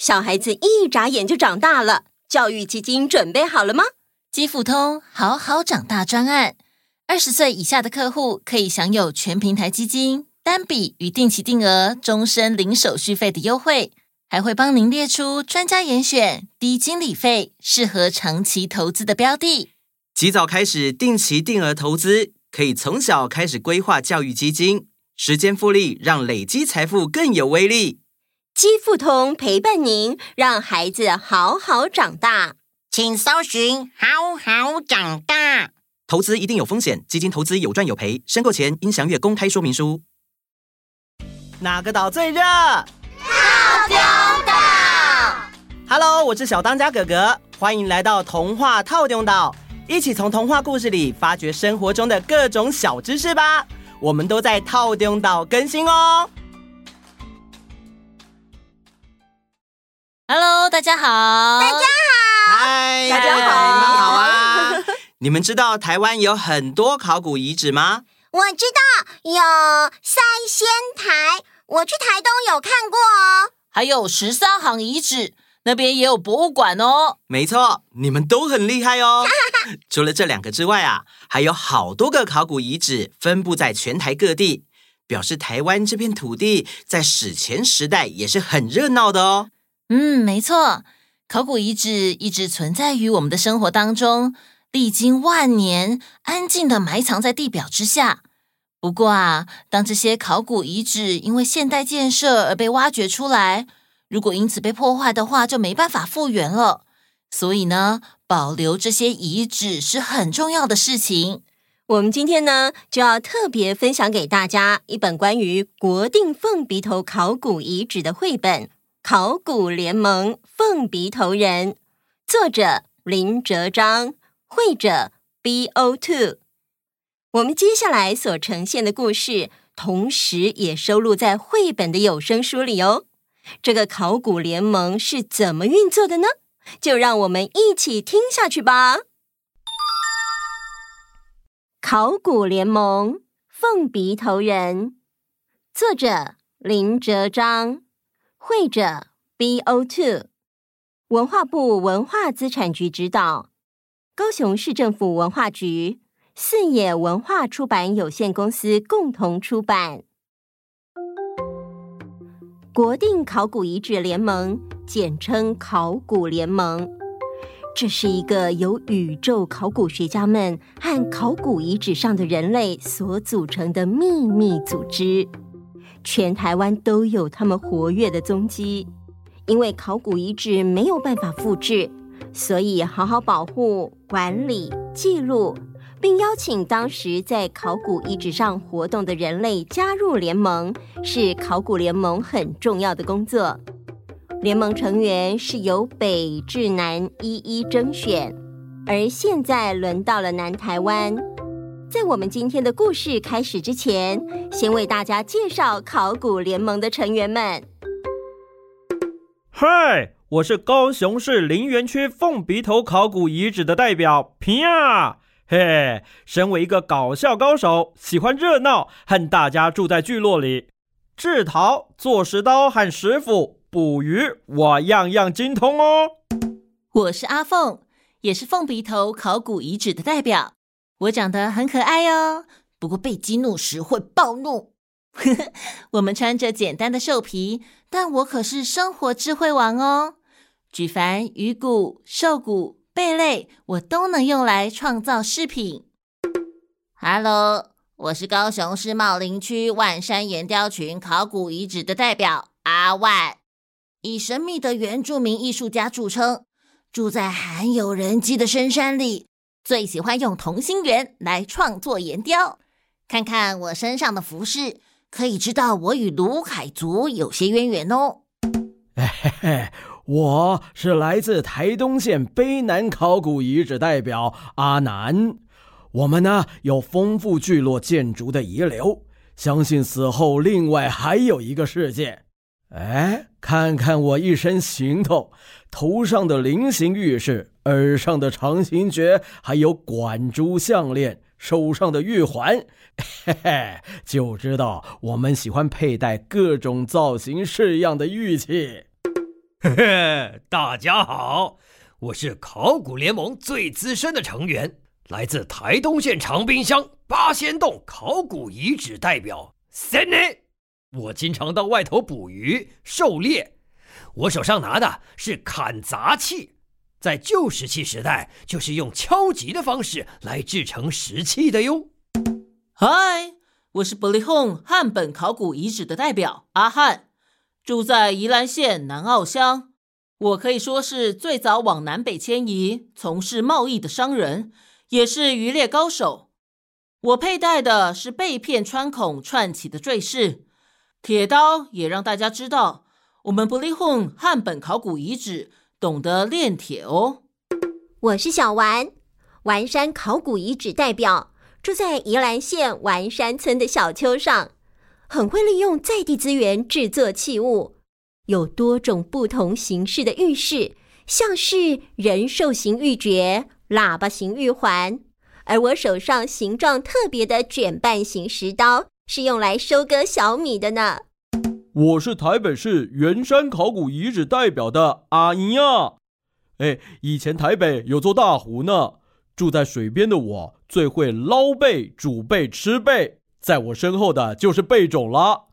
小孩子一眨眼就长大了，教育基金准备好了吗？基富通好好长大专案，二十岁以下的客户可以享有全平台基金、单笔与定期定额、终身零手续费的优惠，还会帮您列出专家严选、低经理费、适合长期投资的标的。及早开始定期定额投资，可以从小开始规划教育基金，时间复利让累积财富更有威力。基富通陪伴您，让孩子好好长大。请搜寻“好好长大”。投资一定有风险，基金投资有赚有赔，申购前应详阅公开说明书。哪个岛最热？套丁岛。Hello，我是小当家哥哥，欢迎来到童话套丁岛，一起从童话故事里发掘生活中的各种小知识吧。我们都在套丁岛更新哦。Hello，大家好！大家好！嗨，大家好！你们好啊！你们知道台湾有很多考古遗址吗？我知道有三仙台，我去台东有看过哦。还有十三行遗址，那边也有博物馆哦。没错，你们都很厉害哦。除了这两个之外啊，还有好多个考古遗址分布在全台各地，表示台湾这片土地在史前时代也是很热闹的哦。嗯，没错，考古遗址一直存在于我们的生活当中，历经万年，安静的埋藏在地表之下。不过啊，当这些考古遗址因为现代建设而被挖掘出来，如果因此被破坏的话，就没办法复原了。所以呢，保留这些遗址是很重要的事情。我们今天呢，就要特别分享给大家一本关于国定凤鼻头考古遗址的绘本。考古联盟凤鼻头人，作者林哲章，绘者 BO Two。我们接下来所呈现的故事，同时也收录在绘本的有声书里哦。这个考古联盟是怎么运作的呢？就让我们一起听下去吧。考古联盟凤鼻头人，作者林哲章。会者 BO2，文化部文化资产局指导，高雄市政府文化局、四野文化出版有限公司共同出版。国定考古遗址联盟，简称考古联盟，这是一个由宇宙考古学家们和考古遗址上的人类所组成的秘密组织。全台湾都有他们活跃的踪迹，因为考古遗址没有办法复制，所以好好保护、管理、记录，并邀请当时在考古遗址上活动的人类加入联盟，是考古联盟很重要的工作。联盟成员是由北至南一一征选，而现在轮到了南台湾。在我们今天的故事开始之前，先为大家介绍考古联盟的成员们。嗨，我是高雄市林园区凤鼻头考古遗址的代表平啊。嘿，身为一个搞笑高手，喜欢热闹，和大家住在聚落里，制陶、做石刀和石斧、捕鱼，我样样精通哦。我是阿凤，也是凤鼻头考古遗址的代表。我长得很可爱哦，不过被激怒时会暴怒。我们穿着简单的兽皮，但我可是生活智慧王哦。举凡鱼骨、兽骨、贝类，我都能用来创造饰品。Hello，我是高雄市茂林区万山岩雕群考古遗址的代表阿万，以神秘的原住民艺术家著称，住在罕有人迹的深山里。最喜欢用同心圆来创作岩雕，看看我身上的服饰，可以知道我与鲁凯族有些渊源哦。嘿嘿，我是来自台东县卑南考古遗址代表阿南，我们呢有丰富聚落建筑的遗留，相信死后另外还有一个世界。哎，看看我一身行头，头上的菱形玉饰，耳上的长形诀，还有管珠项链，手上的玉环，嘿嘿，就知道我们喜欢佩戴各种造型式样的玉器。嘿嘿，大家好，我是考古联盟最资深的成员，来自台东县长滨乡八仙洞考古遗址代表森内。我经常到外头捕鱼、狩猎，我手上拿的是砍砸器，在旧石器时代就是用敲击的方式来制成石器的哟。嗨，我是 Bulihong 汉本考古遗址的代表阿汉。住在宜兰县南澳乡，我可以说是最早往南北迁移、从事贸易的商人，也是渔猎高手。我佩戴的是被片穿孔串起的坠饰，铁刀也让大家知道，我们 Bulihong 汉本考古遗址懂得炼铁哦。我是小丸，丸山考古遗址代表，住在宜兰县丸山村的小丘上。很会利用在地资源制作器物，有多种不同形式的玉饰，像是人兽形玉玦、喇叭形玉环。而我手上形状特别的卷瓣形石刀，是用来收割小米的呢。我是台北市圆山考古遗址代表的阿英啊。哎，以前台北有座大湖呢，住在水边的我最会捞贝、煮贝、吃贝。在我身后的就是贝种了，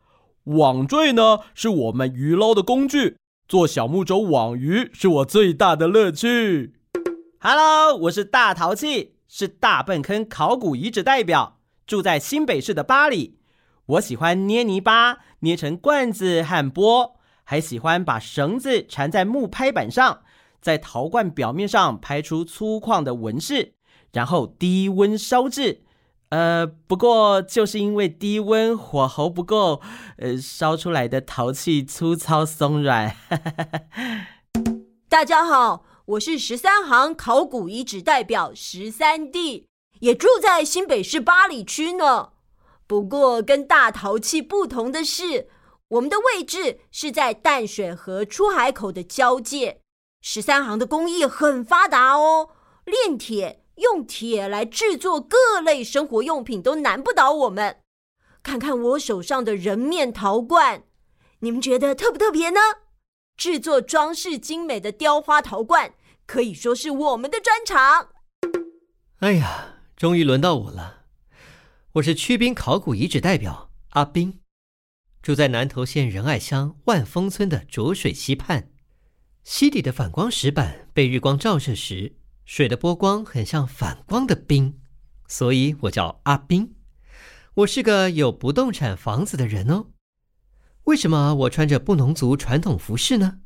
网坠呢是我们鱼捞的工具，做小木舟网鱼是我最大的乐趣。Hello，我是大淘气，是大笨坑考古遗址代表，住在新北市的八里。我喜欢捏泥巴，捏成罐子和钵，还喜欢把绳子缠在木拍板上，在陶罐表面上拍出粗犷的纹饰，然后低温烧制。呃，不过就是因为低温火候不够，呃，烧出来的陶器粗糙松软。大家好，我是十三行考古遗址代表十三弟，也住在新北市八里区呢。不过跟大陶器不同的是，我们的位置是在淡水河出海口的交界。十三行的工艺很发达哦，炼铁。用铁来制作各类生活用品都难不倒我们。看看我手上的人面陶罐，你们觉得特不特别呢？制作装饰精美的雕花陶罐，可以说是我们的专长。哎呀，终于轮到我了！我是曲滨考古遗址代表阿彬，住在南投县仁爱乡万丰村的浊水溪畔。溪底的反光石板被日光照射时，水的波光很像反光的冰，所以我叫阿彬。我是个有不动产房子的人哦。为什么我穿着布农族传统服饰呢？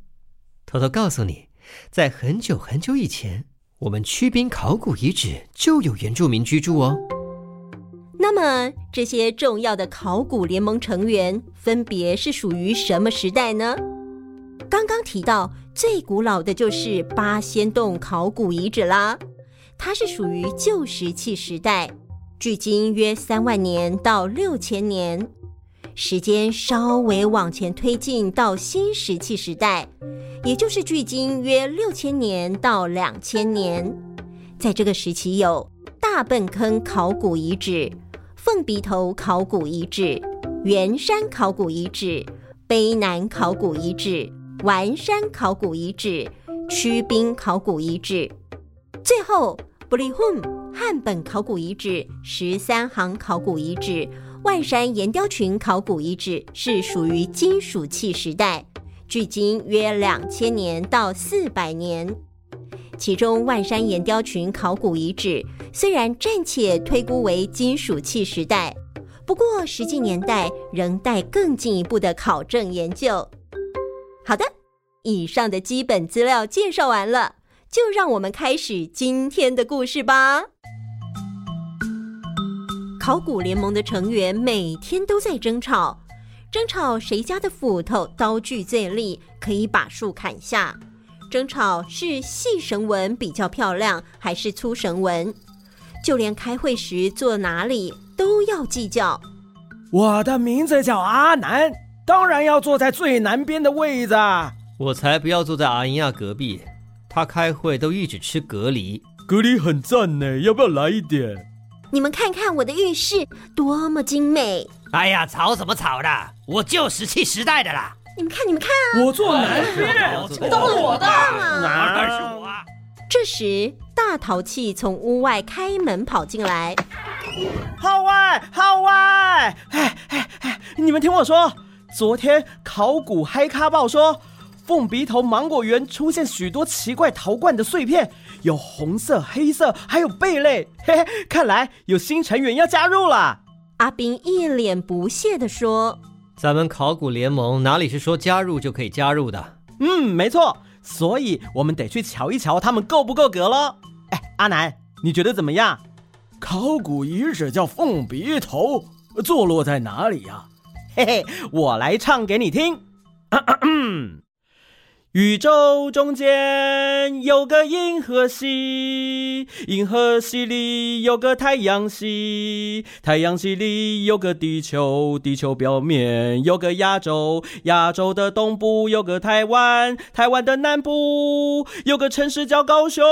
偷偷告诉你，在很久很久以前，我们曲滨考古遗址就有原住民居住哦。那么，这些重要的考古联盟成员分别是属于什么时代呢？刚刚提到。最古老的就是八仙洞考古遗址啦，它是属于旧石器时代，距今约三万年到六千年。时间稍微往前推进到新石器时代，也就是距今约六千年到两千年。在这个时期有大坌坑考古遗址、凤鼻头考古遗址、圆山考古遗址、卑南考古遗址。丸山考古遗址、曲滨考古遗址，最后 Bulihong 汉本考古遗址、十三行考古遗址、万山岩雕群考古遗址是属于金属器时代，距今约两千年到四百年。其中万山岩雕群考古遗址虽然暂且推估为金属器时代，不过实际年代仍待更进一步的考证研究。好的，以上的基本资料介绍完了，就让我们开始今天的故事吧。考古联盟的成员每天都在争吵，争吵谁家的斧头刀具最利，可以把树砍下；争吵是细绳纹比较漂亮，还是粗绳纹。就连开会时坐哪里都要计较。我的名字叫阿南。当然要坐在最南边的位子。我才不要坐在阿英亚隔壁，他开会都一直吃隔离，隔离很赞呢，要不要来一点？你们看看我的浴室多么精美！哎呀，吵什么吵的？我旧石器时代的啦。你们看，你们看啊！我坐南边，都是我的。哪是我？这时，大淘气从屋外开门跑进来。号外，号外！哎哎哎，你们听我说，昨天考古嗨咖报说，凤鼻头芒果园出现许多奇怪陶罐的碎片，有红色、黑色，还有贝类。嘿嘿，看来有新成员要加入了。阿斌一脸不屑地说：“咱们考古联盟哪里是说加入就可以加入的？嗯，没错，所以我们得去瞧一瞧他们够不够格喽。哎，阿南，你觉得怎么样？考古遗址叫凤鼻头，坐落在哪里呀？嘿嘿，我来唱给你听。咳咳宇宙中间有个银河系，银河系里有个太阳系，太阳系里有个地球，地球表面有个亚洲，亚洲的东部有个台湾，台湾的南部有个城市叫高雄。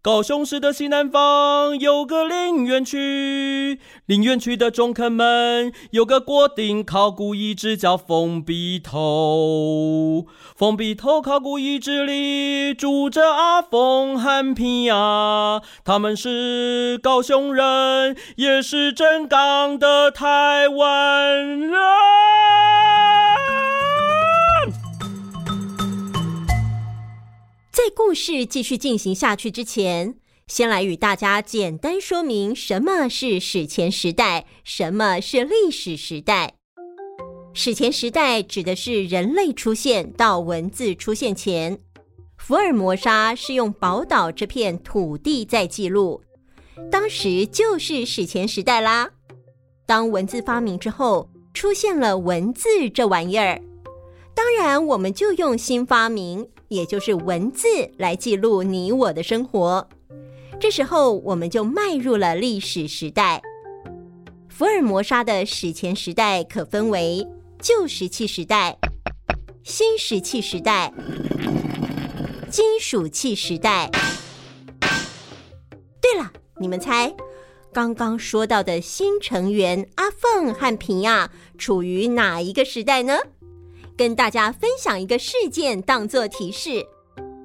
高雄市的西南方有个林园区，林园区的中坑门有个国定考古遗址叫凤鼻头。凤鼻头考古遗址里住着阿凤和平啊，他们是高雄人，也是正港的台湾人。在故事继续进行下去之前，先来与大家简单说明什么是史前时代，什么是历史时代。史前时代指的是人类出现到文字出现前，福尔摩沙是用宝岛这片土地在记录，当时就是史前时代啦。当文字发明之后，出现了文字这玩意儿，当然我们就用新发明。也就是文字来记录你我的生活，这时候我们就迈入了历史时代。福尔摩沙的史前时代可分为旧石器时代、新石器时代、金属器时代。对了，你们猜，刚刚说到的新成员阿凤和平亚处于哪一个时代呢？跟大家分享一个事件当做提示。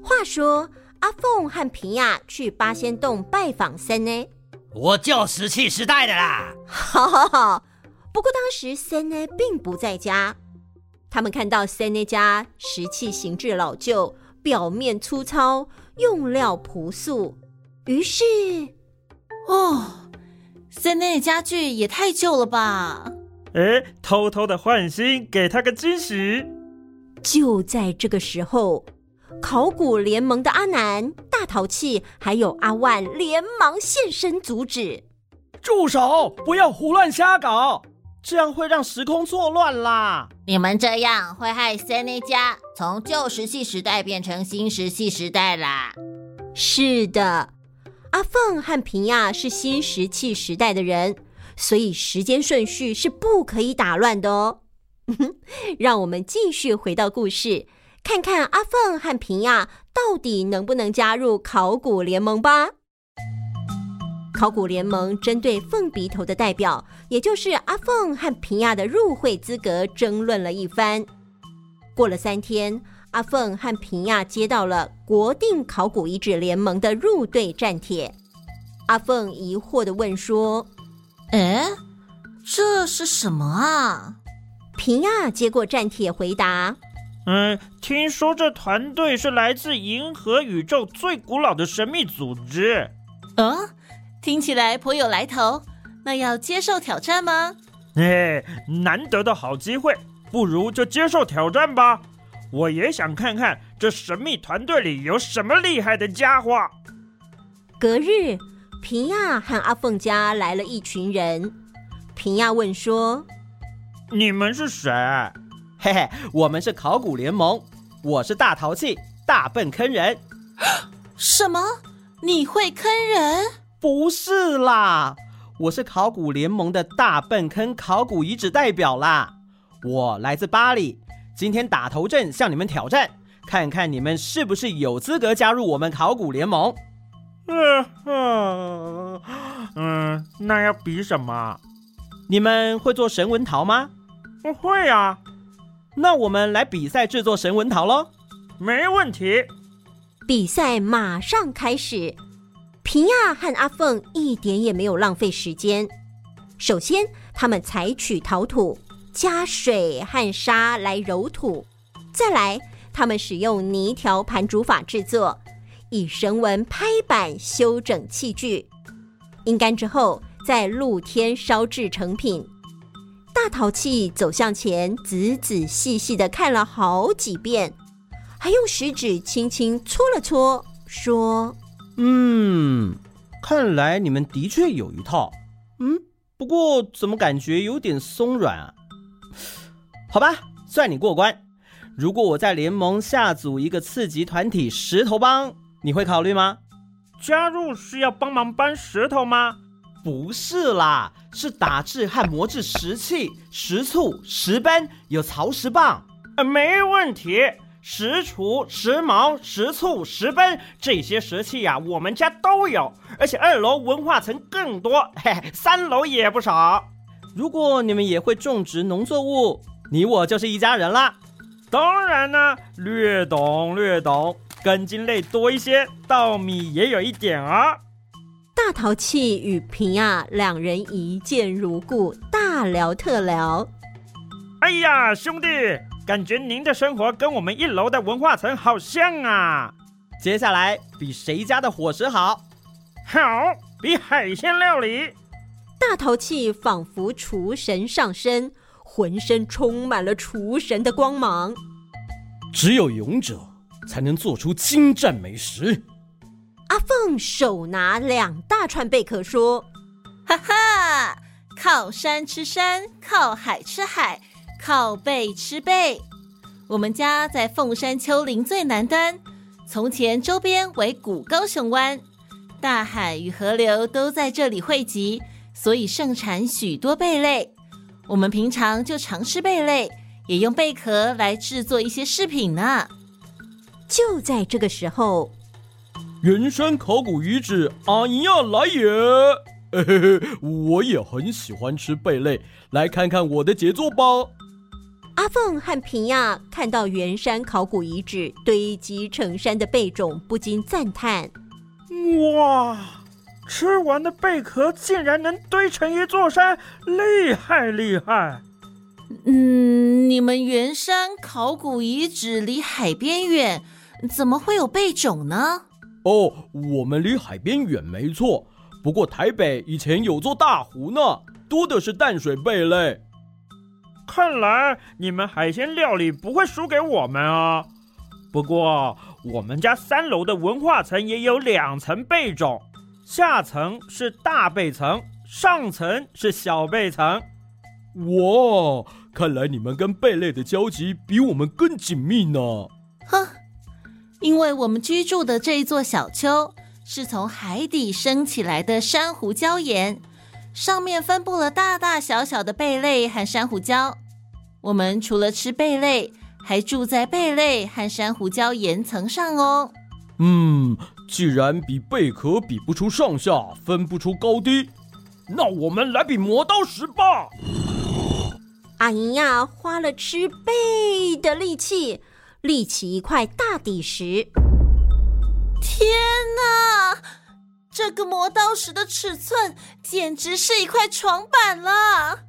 话说，阿凤和皮亚去八仙洞拜访森呢。我旧石器时代的啦。好好好。不过当时森呢并不在家。他们看到森呢家石器形制老旧，表面粗糙，用料朴素。于是，哦，森呢家具也太旧了吧。哎，偷偷的换新，给他个惊喜。就在这个时候，考古联盟的阿南、大淘气还有阿万连忙现身阻止。住手！不要胡乱瞎搞，这样会让时空错乱啦。你们这样会害森尼家从旧石器时代变成新石器时代啦。是的，阿凤和平亚是新石器时代的人。所以时间顺序是不可以打乱的哦。让我们继续回到故事，看看阿凤和平亚到底能不能加入考古联盟吧。考古联盟针对凤鼻头的代表，也就是阿凤和平亚的入会资格争论了一番。过了三天，阿凤和平亚接到了国定考古遗址联盟的入队战帖。阿凤疑惑地问说。哎，这是什么啊？平亚接过战帖回答：“嗯，听说这团队是来自银河宇宙最古老的神秘组织。哦，听起来颇有来头。那要接受挑战吗？哎，难得的好机会，不如就接受挑战吧。我也想看看这神秘团队里有什么厉害的家伙。”隔日。皮亚和阿凤家来了一群人。皮亚问说：“你们是谁？”“嘿嘿，我们是考古联盟。我是大淘气，大笨坑人。”“什么？你会坑人？”“不是啦，我是考古联盟的大笨坑考古遗址代表啦。我来自巴黎，今天打头阵向你们挑战，看看你们是不是有资格加入我们考古联盟。”嗯 嗯嗯，那要比什么？你们会做神文陶吗？我会啊。那我们来比赛制作神文陶喽。没问题。比赛马上开始。皮亚和阿凤一点也没有浪费时间。首先，他们采取陶土，加水和沙来揉土。再来，他们使用泥条盘煮法制作，以绳纹拍板修整器具。阴干之后，在露天烧制成品。大陶器走向前，仔仔细细的看了好几遍，还用食指轻轻搓了搓，说。嗯，看来你们的确有一套。嗯，不过怎么感觉有点松软啊？好吧，算你过关。如果我在联盟下组一个次级团体石头帮，你会考虑吗？加入需要帮忙搬石头吗？不是啦，是打制和磨制石器、石醋、石斑，有曹石棒。呃，没问题。石锄、石矛、石醋、石斑，这些石器呀、啊，我们家都有，而且二楼文化层更多，嘿嘿，三楼也不少。如果你们也会种植农作物，你我就是一家人啦。当然呢，略懂略懂，根茎类多一些，稻米也有一点啊。大淘气与平亚两人一见如故，大聊特聊。哎呀，兄弟！感觉您的生活跟我们一楼的文化层好像啊！接下来比谁家的伙食好？好，比海鲜料理。大淘气仿佛厨神上身，浑身充满了厨神的光芒。只有勇者才能做出精湛美食。阿凤手拿两大串贝壳说：“哈哈，靠山吃山，靠海吃海。”靠贝吃贝，我们家在凤山丘陵最南端。从前周边为古高雄湾，大海与河流都在这里汇集，所以盛产许多贝类。我们平常就常吃贝类，也用贝壳来制作一些饰品呢。就在这个时候，圆山考古遗址阿尼亚来也。嘿嘿嘿，我也很喜欢吃贝类，来看看我的杰作吧。阿凤和平亚看到圆山考古遗址堆积成山的贝种，不禁赞叹：“哇，吃完的贝壳竟然能堆成一座山，厉害厉害！”嗯，你们圆山考古遗址离海边远，怎么会有贝种呢？哦，我们离海边远没错，不过台北以前有座大湖呢，多的是淡水贝类。看来你们海鲜料理不会输给我们啊！不过我们家三楼的文化层也有两层贝种，下层是大贝层，上层是小贝层。哇，看来你们跟贝类的交集比我们更紧密呢！哼，因为我们居住的这一座小丘是从海底升起来的珊瑚礁岩。上面分布了大大小小的贝类和珊瑚礁。我们除了吃贝类，还住在贝类和珊瑚礁岩层上哦。嗯，既然比贝壳比不出上下，分不出高低，那我们来比磨刀石吧。阿莹呀，花了吃贝的力气，立起一块大底石。天哪！这个磨刀石的尺寸简直是一块床板了。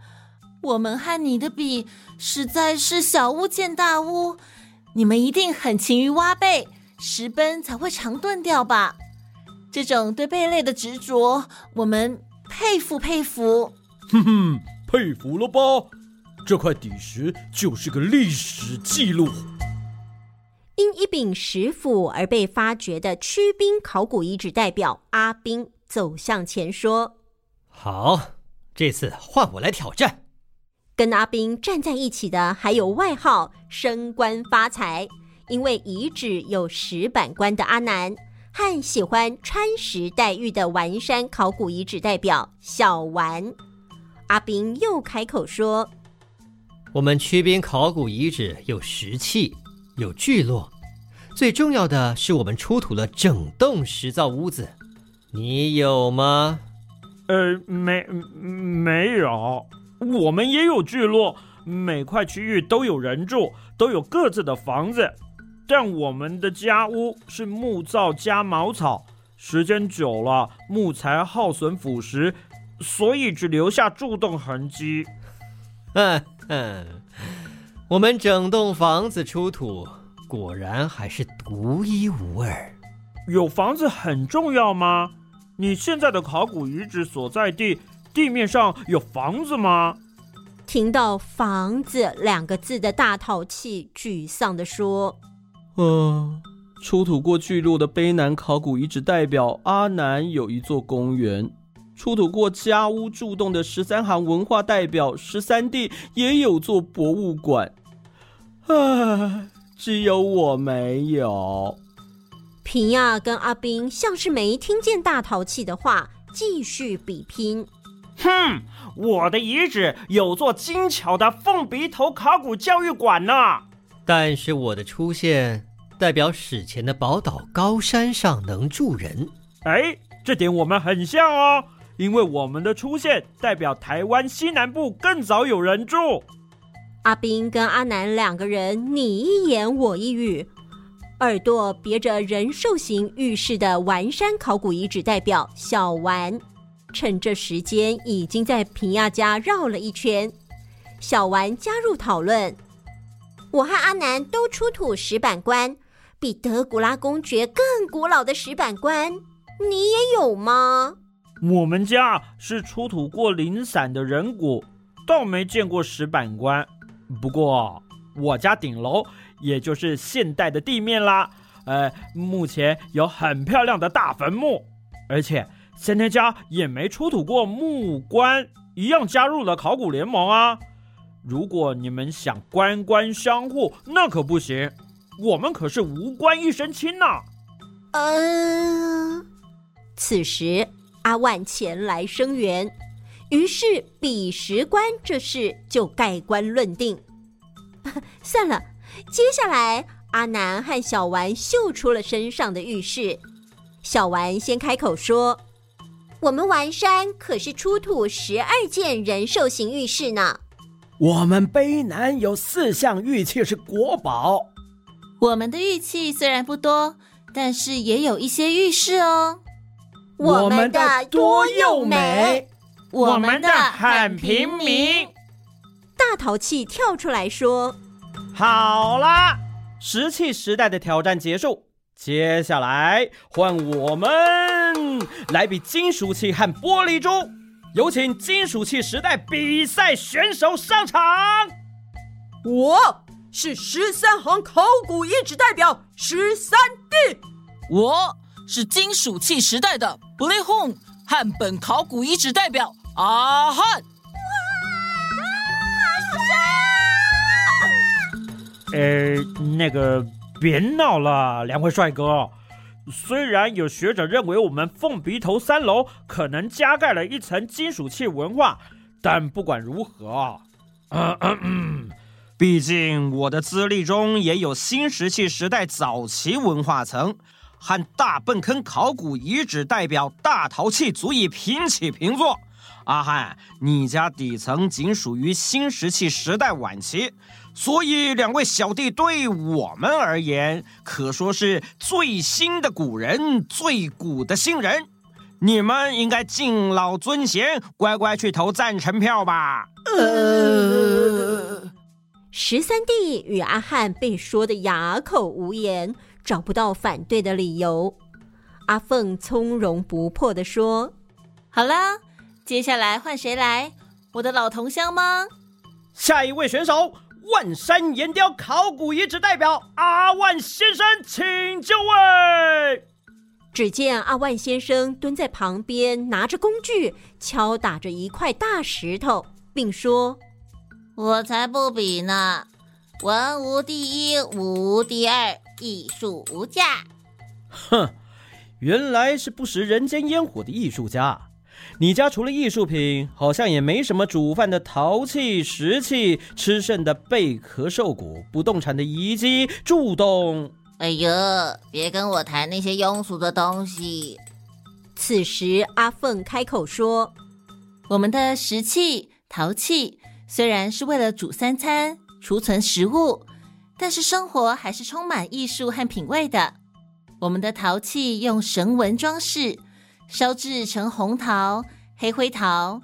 我们和你的比，实在是小巫见大巫。你们一定很勤于挖贝，石奔才会常钝掉吧？这种对贝类的执着，我们佩服佩服。哼哼，佩服了吧？这块底石就是个历史记录。因一柄石斧而被发掘的曲兵考古遗址代表阿斌走向前说：“好，这次换我来挑战。”跟阿斌站在一起的还有外号“升官发财”，因为遗址有石板官的阿南，和喜欢穿石戴玉的丸山考古遗址代表小丸。阿斌又开口说：“我们曲滨考古遗址有石器。”有聚落，最重要的是我们出土了整栋石造屋子，你有吗？呃，没没有，我们也有聚落，每块区域都有人住，都有各自的房子。但我们的家屋是木造加茅草，时间久了，木材耗损腐蚀，所以只留下柱洞痕迹。嗯嗯，我们整栋房子出土，果然还是独一无二。有房子很重要吗？你现在的考古遗址所在地，地面上有房子吗？听到“房子”两个字的大淘气沮丧地说。嗯，出土过巨鹿的卑南考古遗址代表阿南有一座公园，出土过家屋柱洞的十三行文化代表十三弟也有座博物馆。唉，只有我没有。平亚跟阿斌像是没听见大淘气的话，继续比拼。哼，我的遗址有座精巧的凤鼻头考古教育馆呢。但是我的出现代表史前的宝岛高山上能住人。哎，这点我们很像哦，因为我们的出现代表台湾西南部更早有人住。阿斌跟阿南两个人你一言我一语，耳朵别着人兽形玉饰的丸山考古遗址代表小丸，趁这时间已经在平亚家绕了一圈。小丸加入讨论。我和阿南都出土石板棺，比德古拉公爵更古老的石板棺，你也有吗？我们家是出土过零散的人骨，倒没见过石板棺。不过我家顶楼，也就是现代的地面啦，呃，目前有很漂亮的大坟墓，而且先天家也没出土过木棺，一样加入了考古联盟啊。如果你们想官官相护，那可不行。我们可是无官一身轻呐。嗯、此时阿万前来声援，于是比石棺这事就盖棺论定。算了，接下来阿南和小丸秀出了身上的玉饰。小丸先开口说：“我们丸山可是出土十二件人兽形玉饰呢。”我们碑南有四项玉器是国宝。我们的玉器虽然不多，但是也有一些玉饰哦。我们的多又美，我们的很平民。大淘气跳出来说：“好啦，石器时代的挑战结束，接下来换我们来比金属器和玻璃珠。”有请金属器时代比赛选手上场。我是十三行考古遗址代表十三弟。我是金属器时代的布雷轰汉本考古遗址代表阿汉。哇！呃，那个别闹了，两位帅哥。虽然有学者认为我们凤鼻头三楼可能加盖了一层金属器文化，但不管如何，嗯嗯嗯，毕竟我的资历中也有新石器时代早期文化层，和大坌坑考古遗址代表大陶器足以平起平坐。阿汉，你家底层仅属于新石器时代晚期。所以，两位小弟对我们而言，可说是最新的古人，最古的新人。你们应该敬老尊贤，乖乖去投赞成票吧。呃，十三弟与阿汉被说得哑口无言，找不到反对的理由。阿凤从容不迫地说：“好了，接下来换谁来？我的老同乡吗？下一位选手。”万山岩雕考古遗址代表阿万先生，请就位。只见阿万先生蹲在旁边，拿着工具敲打着一块大石头，并说：“我才不比呢！文无第一，武无第二，艺术无价。”哼，原来是不食人间烟火的艺术家。你家除了艺术品，好像也没什么煮饭的陶器、石器，吃剩的贝壳、兽骨，不动产的遗迹、柱洞。哎呀，别跟我谈那些庸俗的东西。此时，阿凤开口说：“我们的石器、陶器虽然是为了煮三餐、储存食物，但是生活还是充满艺术和品味的。我们的陶器用绳纹装饰，烧制成红陶、黑灰陶，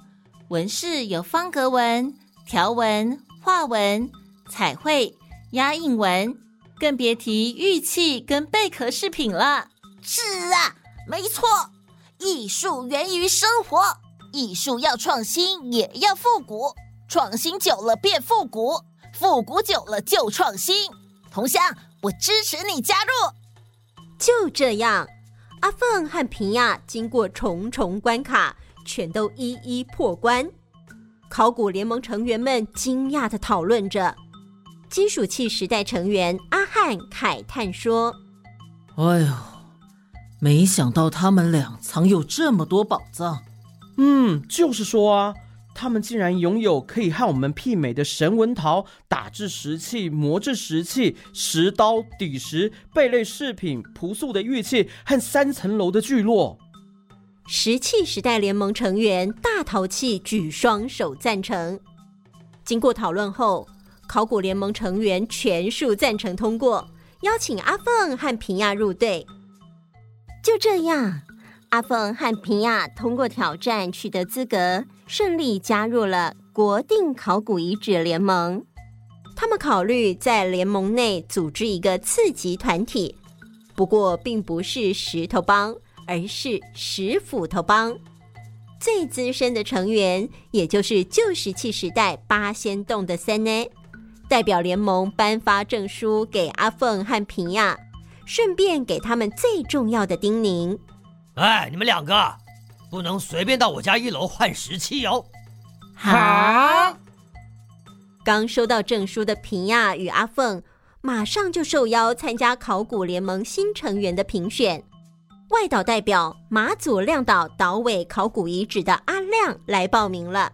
纹饰有方格纹、条纹、画纹、彩绘、压印纹，更别提玉器跟贝壳饰品了。是啊，没错，艺术源于生活，艺术要创新，也要复古。创新久了变复古，复古久了就创新。同乡，我支持你加入。就这样，阿凤和平亚经过重重关卡，全都一一破关。考古联盟成员们惊讶的讨论着。金属器时代成员阿汉慨叹说：“哎呦，没想到他们俩藏有这么多宝藏。”嗯，就是说啊。他们竟然拥有可以和我们媲美的神纹陶、打制石器、磨制石器、石刀、底石、贝类饰品、朴素的玉器和三层楼的聚落。石器时代联盟成员大陶器举双手赞成。经过讨论后，考古联盟成员全数赞成通过，邀请阿凤和平亚入队。就这样。阿凤和平亚通过挑战，取得资格，顺利加入了国定考古遗址联盟。他们考虑在联盟内组织一个次级团体，不过并不是石头帮，而是石斧头帮。最资深的成员，也就是旧石器时代八仙洞的森奈，代表联盟颁发证书给阿凤和平亚，顺便给他们最重要的叮咛。哎，你们两个不能随便到我家一楼换石器哦！好。刚收到证书的平亚与阿凤，马上就受邀参加考古联盟新成员的评选。外岛代表马祖亮岛岛尾考古遗址的阿亮来报名了。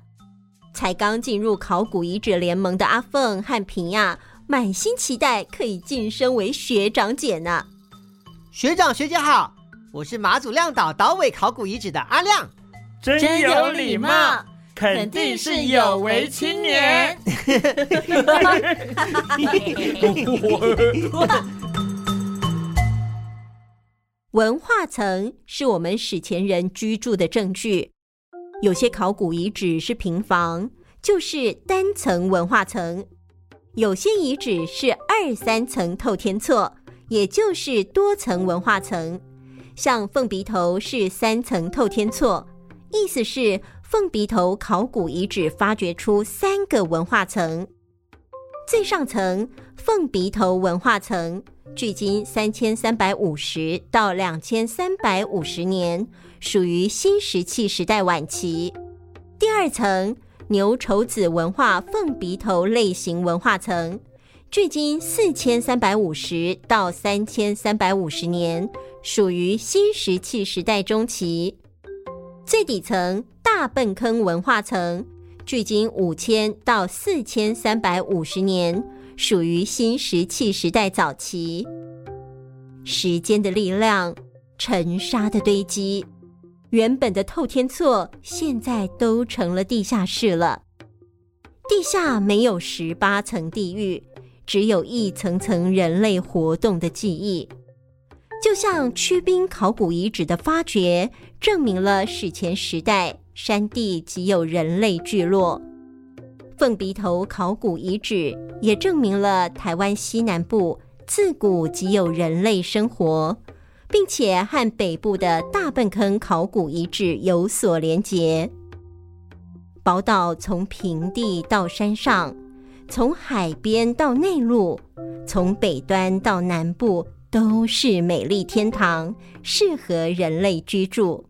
才刚进入考古遗址联盟的阿凤和平亚，满心期待可以晋升为学长姐呢。学长学姐好。我是马祖亮岛岛尾考古遗址的阿亮，真有礼貌，肯定是有为青年。文化层是我们史前人居住的证据，有些考古遗址是平房，就是单层文化层；有些遗址是二三层透天厝，也就是多层文化层。像凤鼻头是三层透天厝，意思是凤鼻头考古遗址发掘出三个文化层。最上层凤鼻头文化层，距今三千三百五十到两千三百五十年，属于新石器时代晚期。第二层牛稠子文化凤鼻头类型文化层，距今四千三百五十到三千三百五十年。属于新石器时代中期，最底层大坌坑文化层，距今五千到四千三百五十年，属于新石器时代早期。时间的力量，尘沙的堆积，原本的透天厝现在都成了地下室了。地下没有十八层地狱，只有一层层人类活动的记忆。就像曲滨考古遗址的发掘，证明了史前时代山地即有人类聚落；凤鼻头考古遗址也证明了台湾西南部自古即有人类生活，并且和北部的大笨坑考古遗址有所连结。宝岛从平地到山上，从海边到内陆，从北端到南部。都是美丽天堂，适合人类居住。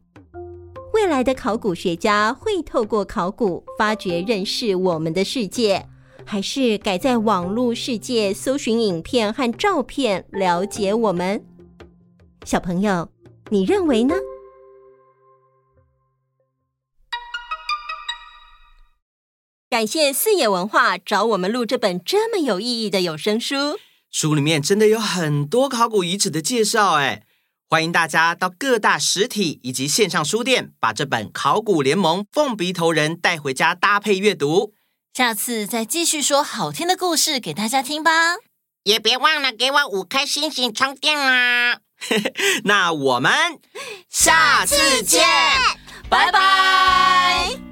未来的考古学家会透过考古发掘认识我们的世界，还是改在网络世界搜寻影片和照片了解我们？小朋友，你认为呢？感谢四野文化找我们录这本这么有意义的有声书。书里面真的有很多考古遗址的介绍，哎，欢迎大家到各大实体以及线上书店，把这本《考古联盟凤鼻头人》带回家搭配阅读。下次再继续说好听的故事给大家听吧。也别忘了给我五颗星星充电啦！那我们下次见，拜拜。